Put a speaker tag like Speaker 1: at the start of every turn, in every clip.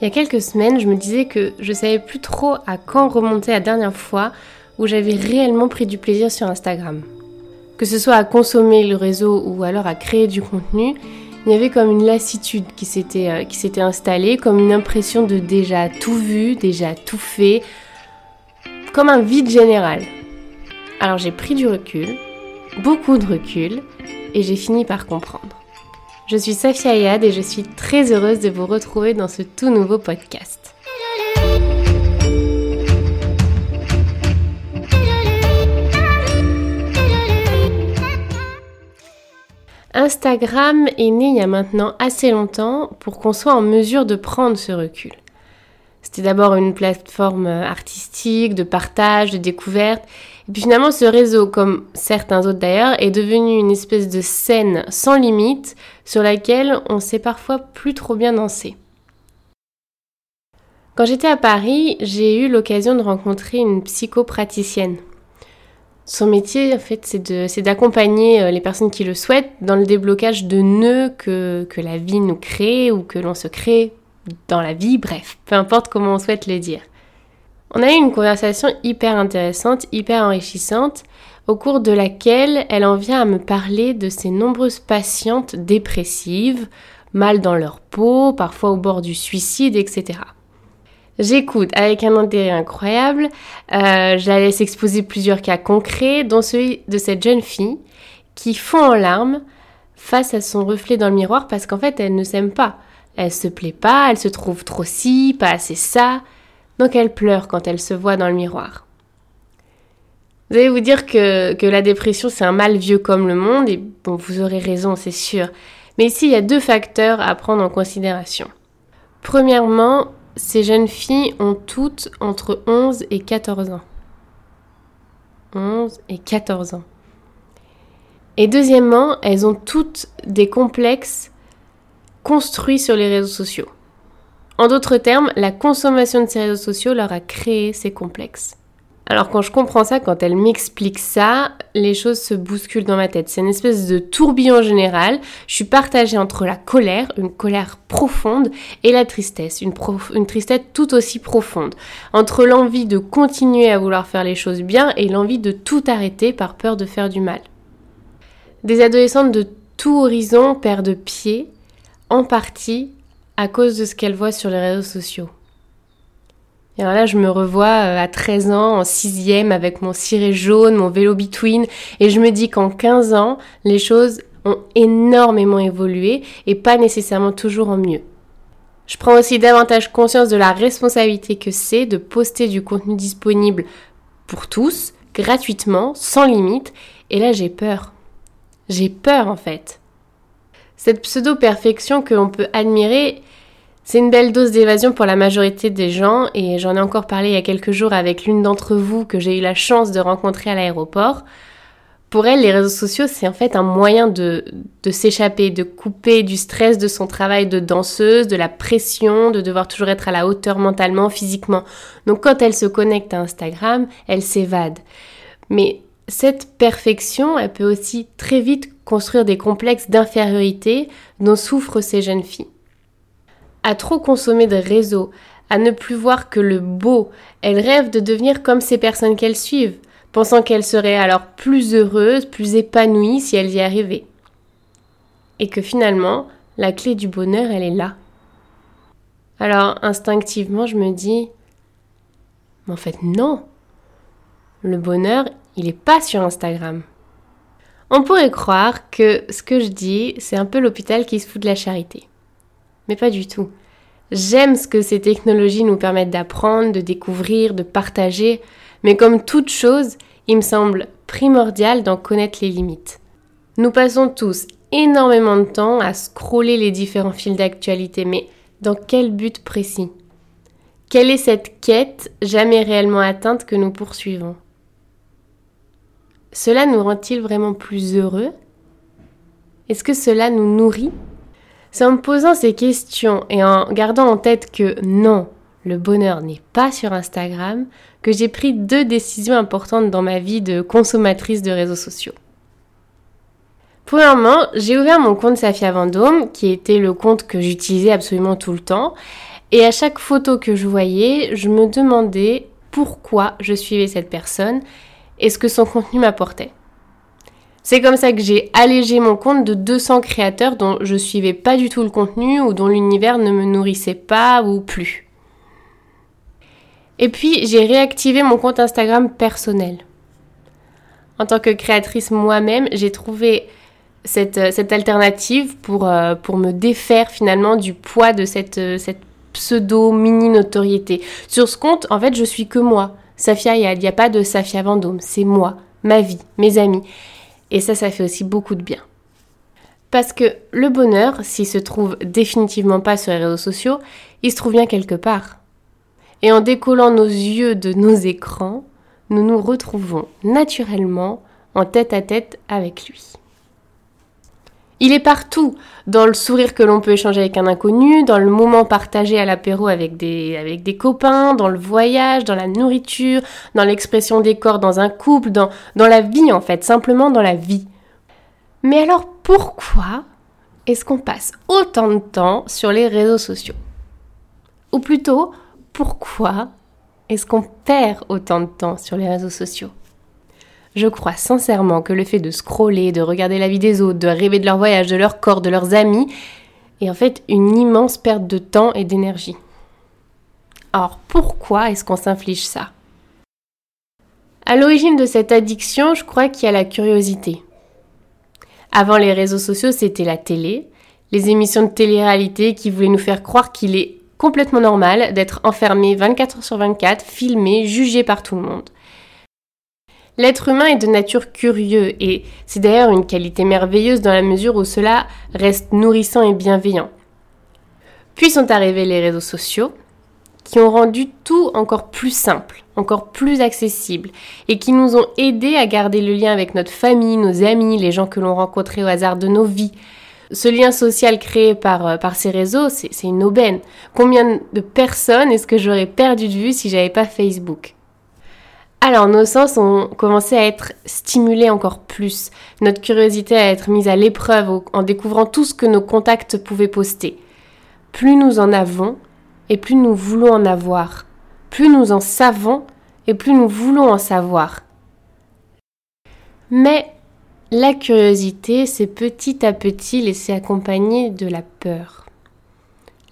Speaker 1: Il y a quelques semaines, je me disais que je savais plus trop à quand remonter la dernière fois où j'avais réellement pris du plaisir sur Instagram. Que ce soit à consommer le réseau ou alors à créer du contenu, il y avait comme une lassitude qui s'était euh, qui s'était installée, comme une impression de déjà tout vu, déjà tout fait, comme un vide général. Alors j'ai pris du recul, beaucoup de recul, et j'ai fini par comprendre. Je suis Safia Ayad et je suis très heureuse de vous retrouver dans ce tout nouveau podcast. Instagram est né il y a maintenant assez longtemps pour qu'on soit en mesure de prendre ce recul. C'était d'abord une plateforme artistique, de partage, de découverte. Et puis finalement, ce réseau, comme certains autres d'ailleurs, est devenu une espèce de scène sans limite sur laquelle on sait parfois plus trop bien danser. Quand j'étais à Paris, j'ai eu l'occasion de rencontrer une psychopraticienne. Son métier, en fait, c'est d'accompagner euh, les personnes qui le souhaitent dans le déblocage de nœuds que, que la vie nous crée ou que l'on se crée dans la vie, bref, peu importe comment on souhaite le dire. On a eu une conversation hyper intéressante, hyper enrichissante, au cours de laquelle elle en vient à me parler de ses nombreuses patientes dépressives, mal dans leur peau, parfois au bord du suicide, etc. J'écoute avec un intérêt incroyable, euh, je la laisse exposer plusieurs cas concrets, dont celui de cette jeune fille qui fond en larmes face à son reflet dans le miroir parce qu'en fait elle ne s'aime pas. Elle se plaît pas, elle se trouve trop ci, pas assez ça. Donc elle pleure quand elle se voit dans le miroir. Vous allez vous dire que, la dépression c'est un mal vieux comme le monde, et bon, vous aurez raison, c'est sûr. Mais ici, il y a deux facteurs à prendre en considération. Premièrement, ces jeunes filles ont toutes entre 11 et 14 ans. 11 et 14 ans. Et deuxièmement, elles ont toutes des complexes construit sur les réseaux sociaux. En d'autres termes, la consommation de ces réseaux sociaux leur a créé ces complexes. Alors quand je comprends ça, quand elle m'explique ça, les choses se bousculent dans ma tête. C'est une espèce de tourbillon général. Je suis partagée entre la colère, une colère profonde, et la tristesse, une, tristesse tout aussi profonde. Entre l'envie de continuer à vouloir faire les choses bien et l'envie de tout arrêter par peur de faire du mal. Des adolescentes de tout horizon perdent pied en partie à cause de ce qu'elle voit sur les réseaux sociaux. Et alors là, je me revois euh, à 13 ans, en sixième, avec mon ciré jaune, mon vélo between, et je me dis qu'en 15 ans, les choses ont énormément évolué et pas nécessairement toujours en mieux. Je prends aussi davantage conscience de la responsabilité que c'est de poster du contenu disponible pour tous, gratuitement, sans limite, et là j'ai peur. J'ai peur en fait. Cette pseudo-perfection que l'on peut admirer, c'est une belle dose d'évasion pour la majorité des gens et j'en ai encore parlé il y a quelques jours avec l'une d'entre vous que j'ai eu la chance de rencontrer à l'aéroport. Pour elle, les réseaux sociaux, c'est en fait un moyen de, de s'échapper, de couper du stress de son travail de danseuse, de la pression, de devoir toujours être à la hauteur mentalement, physiquement. Donc quand elle se connecte à Instagram, elle s'évade. Mais cette perfection, elle peut aussi très vite construire des complexes d'infériorité dont souffrent ces jeunes filles. À trop consommer de réseaux, à ne plus voir que le beau, elles rêvent de devenir comme ces personnes qu'elles suivent, pensant qu'elles seraient alors plus heureuses, plus épanouies si elles y arrivaient. Et que finalement, la clé du bonheur, elle est là. Alors instinctivement, je me dis, mais en fait non. Le bonheur, il n'est pas sur Instagram. On pourrait croire que ce que je dis, c'est un peu l'hôpital qui se fout de la charité. Mais pas du tout. J'aime ce que ces technologies nous permettent d'apprendre, de découvrir, de partager, mais comme toute chose, il me semble primordial d'en connaître les limites. Nous passons tous énormément de temps à scroller les différents fils d'actualité, mais dans quel but précis? Quelle est cette quête jamais réellement atteinte que nous poursuivons? Cela nous rend-il vraiment plus heureux? Est-ce que cela nous nourrit? C'est en me posant ces questions et en gardant en tête que non, le bonheur n'est pas sur Instagram que j'ai pris deux décisions importantes dans ma vie de consommatrice de réseaux sociaux. Premièrement, j'ai ouvert mon compte Safia Vendôme, qui était le compte que j'utilisais absolument tout le temps, Et à chaque photo que je voyais, je me demandais pourquoi je suivais cette personne et ce que son contenu m'apportait. C'est comme ça que j'ai allégé mon compte de 200 créateurs dont je suivais pas du tout le contenu ou dont l'univers ne me nourrissait pas ou plus. Et puis j'ai réactivé mon compte Instagram personnel. En tant que créatrice moi-même, j'ai trouvé cette, alternative pour, euh, pour me défaire finalement du poids de cette, cette pseudo mini notoriété. Sur ce compte, en fait, je suis que moi. Safia il n'y a pas de Safia Vendôme, c'est moi, ma vie, mes amis. Et ça, ça fait aussi beaucoup de bien. Parce que le bonheur, s'il se trouve définitivement pas sur les réseaux sociaux, il se trouve bien quelque part. Et en décollant nos yeux de nos écrans, nous nous retrouvons naturellement en tête à tête avec lui. Il est partout, dans le sourire que l'on peut échanger avec un inconnu, dans le moment partagé à l'apéro avec des, copains, dans le voyage, dans la nourriture, dans l'expression des corps dans un couple, dans la vie en fait, simplement dans la vie. Mais alors pourquoi est-ce qu'on passe autant de temps sur les réseaux sociaux? Ou plutôt, pourquoi est-ce qu'on perd autant de temps sur les réseaux sociaux? Je crois sincèrement que le fait de scroller, de regarder la vie des autres, de rêver de leur voyage, de leur corps, de leurs amis, est en fait une immense perte de temps et d'énergie. Alors pourquoi est-ce qu'on s'inflige ça? À l'origine de cette addiction, je crois qu'il y a la curiosité. Avant les réseaux sociaux, c'était la télé, les émissions de télé-réalité qui voulaient nous faire croire qu'il est complètement normal d'être enfermé 24 heures sur 24, filmé, jugé par tout le monde. L'être humain est de nature curieux et c'est d'ailleurs une qualité merveilleuse dans la mesure où cela reste nourrissant et bienveillant. Puis sont arrivés les réseaux sociaux qui ont rendu tout encore plus simple, encore plus accessible et qui nous ont aidés à garder le lien avec notre famille, nos amis, les gens que l'on rencontrait au hasard de nos vies. Ce lien social créé par, euh, ces réseaux, c'est une aubaine. Combien de personnes est-ce que j'aurais perdu de vue si j'avais pas Facebook? Alors, nos sens ont commencé à être stimulés encore plus, notre curiosité à être mise à l'épreuve en découvrant tout ce que nos contacts pouvaient poster. Plus nous en avons, et plus nous voulons en avoir. Plus nous en savons, et plus nous voulons en savoir. Mais la curiosité s'est petit à petit laissée accompagner de la peur.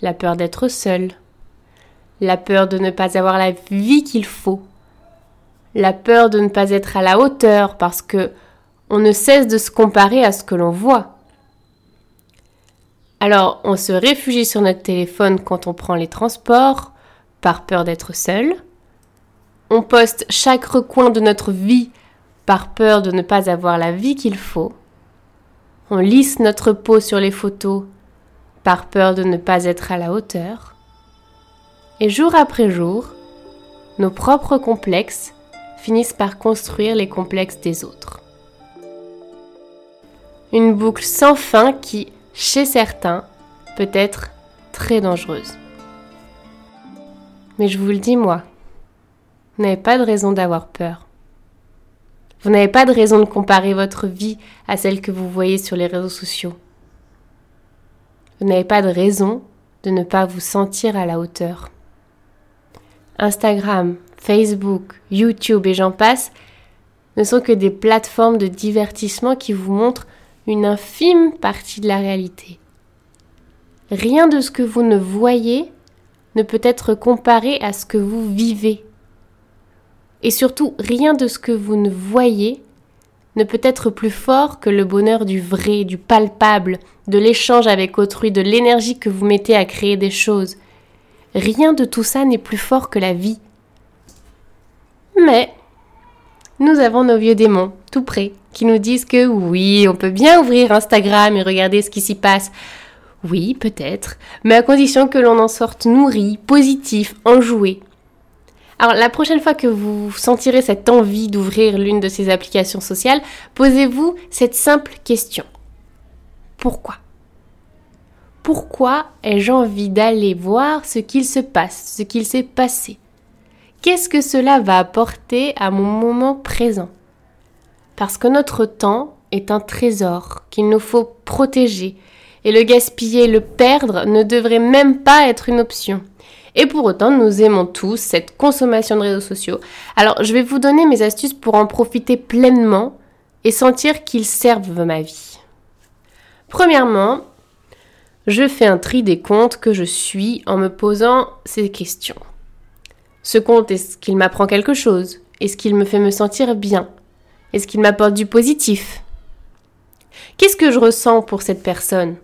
Speaker 1: La peur d'être seul, la peur de ne pas avoir la vie qu'il faut, la peur de ne pas être à la hauteur parce que on ne cesse de se comparer à ce que l'on voit. Alors, on se réfugie sur notre téléphone quand on prend les transports, par peur d'être seul. On poste chaque recoin de notre vie par peur de ne pas avoir la vie qu'il faut. On lisse notre peau sur les photos par peur de ne pas être à la hauteur. Et jour après jour, nos propres complexes finissent par construire les complexes des autres. Une boucle sans fin qui, chez certains, peut être très dangereuse. Mais je vous le dis moi, vous n'avez pas de raison d'avoir peur. Vous n'avez pas de raison de comparer votre vie à celle que vous voyez sur les réseaux sociaux. Vous n'avez pas de raison de ne pas vous sentir à la hauteur. Instagram, Facebook, YouTube et j'en passe, ne sont que des plateformes de divertissement qui vous montrent une infime partie de la réalité. Rien de ce que vous ne voyez ne peut être comparé à ce que vous vivez. Et surtout, rien de ce que vous ne voyez ne peut être plus fort que le bonheur du vrai, du palpable, de l'échange avec autrui, de l'énergie que vous mettez à créer des choses. Rien de tout ça n'est plus fort que la vie. Mais nous avons nos vieux démons, tout près, qui nous disent que oui, on peut bien ouvrir Instagram et regarder ce qui s'y passe. Oui, peut-être, mais à condition que l'on en sorte nourri, positif, enjoué. Alors la prochaine fois que vous sentirez cette envie d'ouvrir l'une de ces applications sociales, posez-vous cette simple question. Pourquoi? Pourquoi ai-je envie d'aller voir ce qu'il se passe, ce qu'il s'est passé? Qu'est-ce que cela va apporter à mon moment présent? Parce que notre temps est un trésor qu'il nous faut protéger et le gaspiller, le perdre ne devrait même pas être une option. Et pour autant, nous aimons tous cette consommation de réseaux sociaux. Alors, je vais vous donner mes astuces pour en profiter pleinement et sentir qu'ils servent ma vie. Premièrement, je fais un tri des comptes que je suis en me posant ces questions. Ce compte, est-ce qu'il m'apprend quelque chose? Est-ce qu'il me fait me sentir bien? Est-ce qu'il m'apporte du positif? Qu'est-ce que je ressens pour cette personne?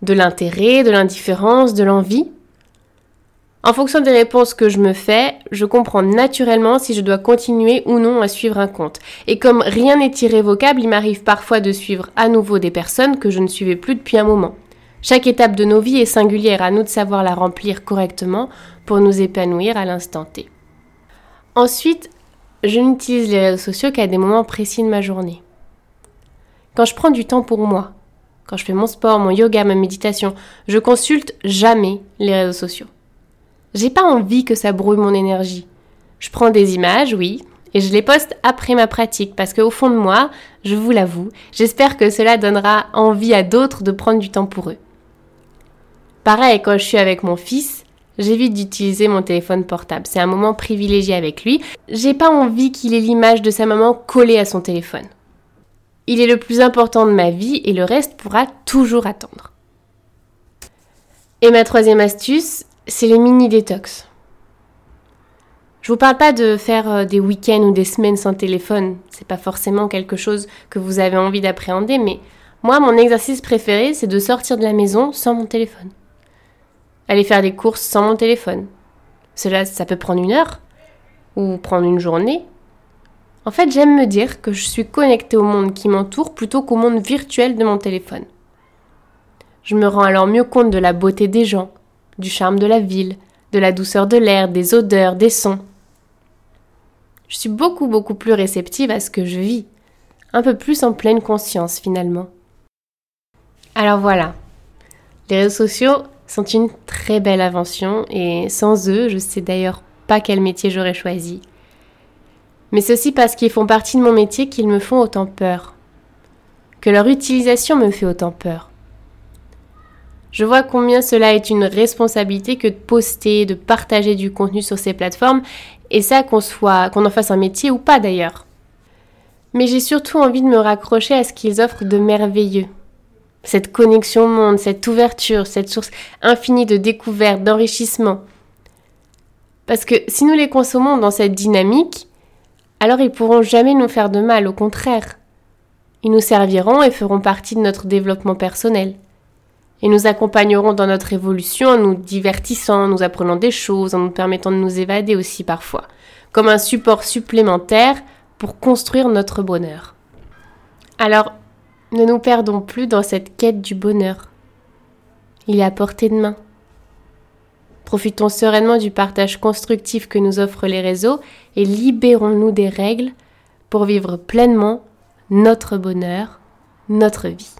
Speaker 1: De l'intérêt, de l'indifférence, de l'envie? En fonction des réponses que je me fais, je comprends naturellement si je dois continuer ou non à suivre un compte. Et comme rien n'est irrévocable, il m'arrive parfois de suivre à nouveau des personnes que je ne suivais plus depuis un moment. Chaque étape de nos vies est singulière, à nous de savoir la remplir correctement pour nous épanouir à l'instant T. Ensuite, je n'utilise les réseaux sociaux qu'à des moments précis de ma journée. Quand je prends du temps pour moi, quand je fais mon sport, mon yoga, ma méditation, je consulte jamais les réseaux sociaux. J'ai pas envie que ça brouille mon énergie. Je prends des images, oui, et je les poste après ma pratique parce qu'au fond de moi, je vous l'avoue, j'espère que cela donnera envie à d'autres de prendre du temps pour eux. Pareil, quand je suis avec mon fils, j'évite d'utiliser mon téléphone portable. C'est un moment privilégié avec lui. J'ai pas envie qu'il ait l'image de sa maman collée à son téléphone. Il est le plus important de ma vie et le reste pourra toujours attendre. Et ma troisième astuce, c'est les mini détox. Je vous parle pas de faire euh, des week-ends ou des semaines sans téléphone. C'est pas forcément quelque chose que vous avez envie d'appréhender, mais moi, mon exercice préféré, c'est de sortir de la maison sans mon téléphone. Aller faire des courses sans mon téléphone. Cela, ça peut prendre une heure ou prendre une journée en fait, j'aime me dire que je suis connectée au monde qui m'entoure plutôt qu'au monde virtuel de mon téléphone. Je me rends alors mieux compte de la beauté des gens, du charme de la ville, de la douceur de l'air, des odeurs, des sons. Je suis beaucoup beaucoup plus réceptive à ce que je vis, un peu plus en pleine conscience finalement. Alors voilà, les réseaux sociaux sont une très belle invention et sans eux, je sais d'ailleurs pas quel métier j'aurais choisi. Mais c'est aussi parce qu'ils font partie de mon métier qu'ils me font autant peur. Que leur utilisation me fait autant peur. Je vois combien cela est une responsabilité que de poster, de partager du contenu sur ces plateformes, et ça qu'on soit, qu'on en fasse un métier ou pas d'ailleurs. Mais j'ai surtout envie de me raccrocher à ce qu'ils offrent de merveilleux. Cette connexion au monde, cette ouverture, cette source infinie de découvertes, d'enrichissement. Parce que si nous les consommons dans cette dynamique, alors ils pourront jamais nous faire de mal, au contraire. Ils nous serviront et feront partie de notre développement personnel. Et nous accompagneront dans notre évolution en nous divertissant, en nous apprenant des choses, en nous permettant de nous évader aussi parfois, comme un support supplémentaire pour construire notre bonheur. Alors, ne nous perdons plus dans cette quête du bonheur. Il est à portée de main. Profitons sereinement du partage constructif que nous offrent les réseaux et libérons-nous des règles pour vivre pleinement notre bonheur, notre vie.